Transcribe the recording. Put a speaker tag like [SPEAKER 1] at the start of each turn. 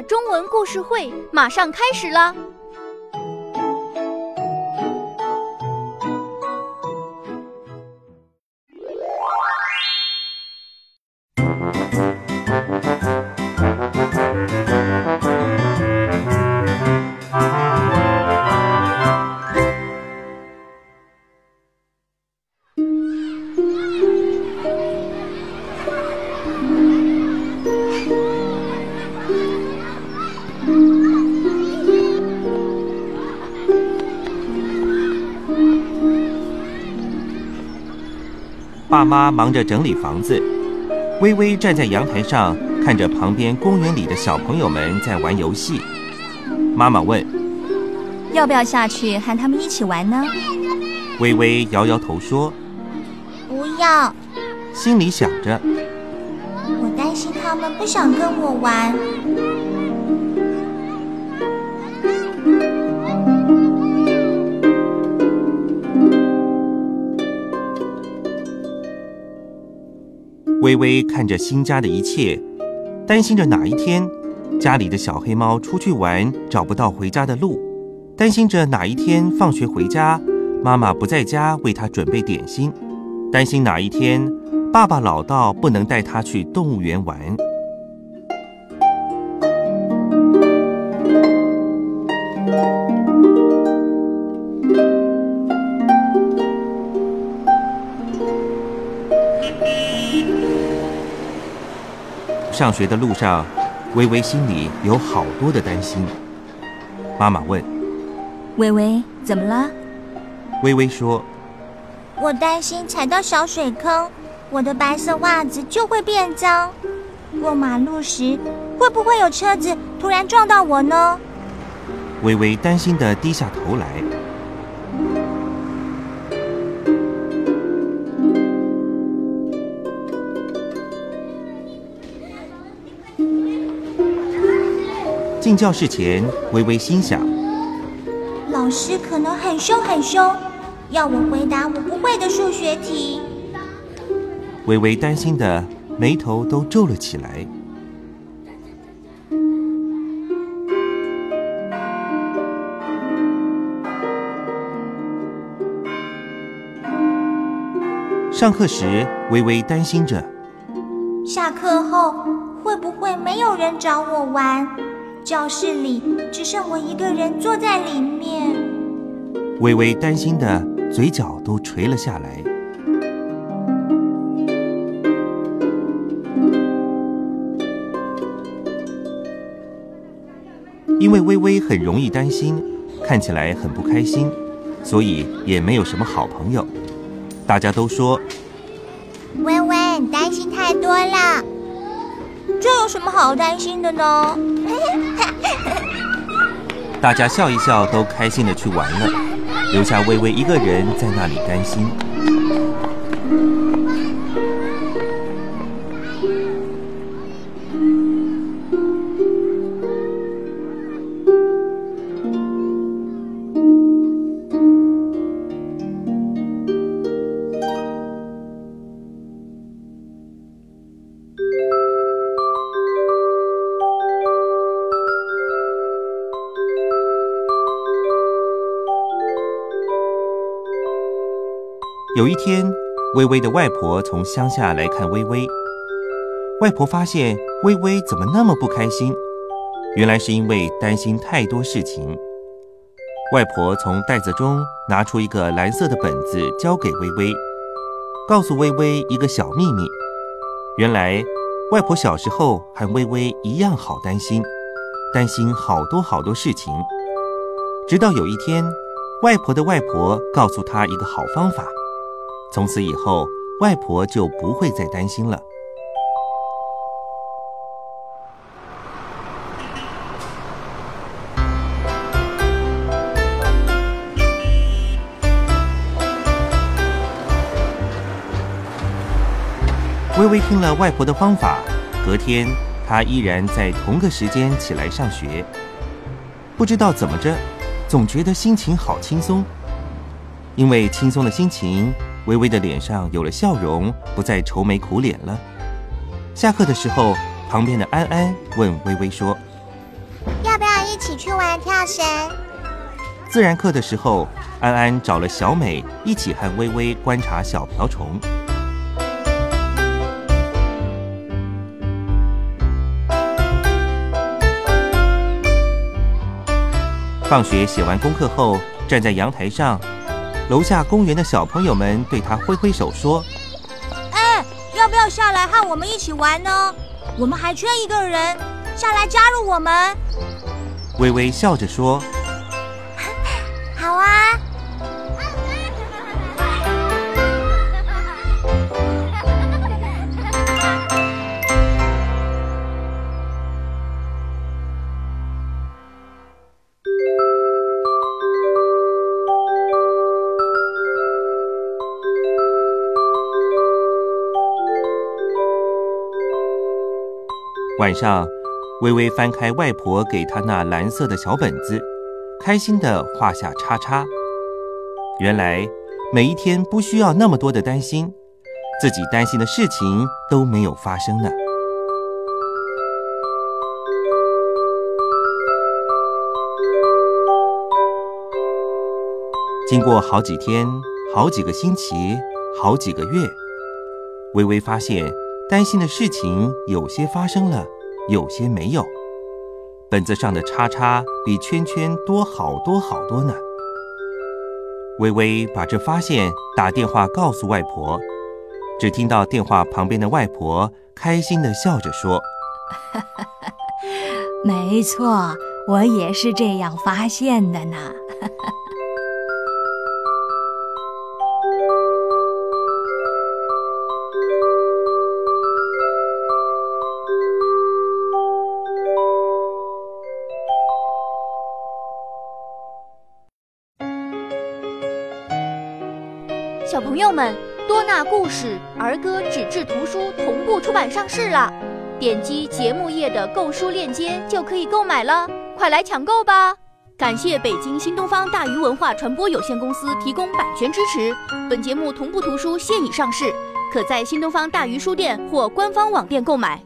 [SPEAKER 1] 中文故事会马上开始了。
[SPEAKER 2] 爸妈忙着整理房子，微微站在阳台上，看着旁边公园里的小朋友们在玩游戏。妈妈问：“
[SPEAKER 3] 要不要下去和他们一起玩呢？”
[SPEAKER 2] 微微摇摇头说：“
[SPEAKER 4] 不要。”
[SPEAKER 2] 心里想着：“
[SPEAKER 4] 我担心他们不想跟我玩。”
[SPEAKER 2] 微微看着新家的一切，担心着哪一天家里的小黑猫出去玩找不到回家的路，担心着哪一天放学回家妈妈不在家为他准备点心，担心哪一天爸爸老到不能带他去动物园玩。上学的路上，微微心里有好多的担心。妈妈问：“
[SPEAKER 3] 微微，怎么了？”
[SPEAKER 2] 微微说：“
[SPEAKER 4] 我担心踩到小水坑，我的白色袜子就会变脏。过马路时，会不会有车子突然撞到我呢？”
[SPEAKER 2] 微微担心的低下头来。进教室前，微微心想：
[SPEAKER 4] 老师可能很凶很凶，要我回答我不会的数学题。
[SPEAKER 2] 微微担心的眉头都皱了起来。上课时，微微担心着：
[SPEAKER 4] 下课后会不会没有人找我玩？教室里只剩我一个人坐在里面，
[SPEAKER 2] 微微担心的嘴角都垂了下来。因为微微很容易担心，看起来很不开心，所以也没有什么好朋友。大家都说：“
[SPEAKER 4] 微微，你担心太多了。”
[SPEAKER 3] 有什么好担心的呢？
[SPEAKER 2] 大家笑一笑，都开心的去玩了，留下微微一个人在那里担心。有一天，微微的外婆从乡下来看微微。外婆发现微微怎么那么不开心，原来是因为担心太多事情。外婆从袋子中拿出一个蓝色的本子，交给微微，告诉微微一个小秘密：原来，外婆小时候和微微一样好担心，担心好多好多事情。直到有一天，外婆的外婆告诉她一个好方法。从此以后，外婆就不会再担心了。微微听了外婆的方法，隔天她依然在同个时间起来上学。不知道怎么着，总觉得心情好轻松，因为轻松的心情。微微的脸上有了笑容，不再愁眉苦脸了。下课的时候，旁边的安安问微微说：“要不要一起
[SPEAKER 4] 去玩跳绳。
[SPEAKER 2] 自然课的时候，安安找了小美一起和微微观察小瓢虫。放学写完功课后，站在阳台上，楼下公园的小朋友们对他挥挥手说：“
[SPEAKER 4] 哎，要不要下来和我们一起玩呢？我们还缺一个人，下来加入我们。”
[SPEAKER 2] 微微笑着说：“
[SPEAKER 4] 好啊。”
[SPEAKER 2] 晚上，微微翻开外婆给她那蓝色的小本子，开心地画下叉叉。原来每一天不需要那么多的担心，自己担心的事情都没有发生呢。经过好几天、好几个星期、好几个月，微微发现。担心的事情有些发生了，有些没有。本子上的叉叉比圈圈多好多好多呢。微微把这发现打电话告诉外婆，只听到电话旁边的外婆开心的笑着说：“
[SPEAKER 3] 没错，我也是这样发现的呢。”
[SPEAKER 1] 小朋友们，多纳故事儿歌纸质图书同步出版上市了，点击节目页的购书链接就可以购买了，快来抢购吧！感谢北京新东方大鱼文化传播有限公司提供版权支持。本节目同步图书现已上市，可在新东方大鱼书店或官方网店购买。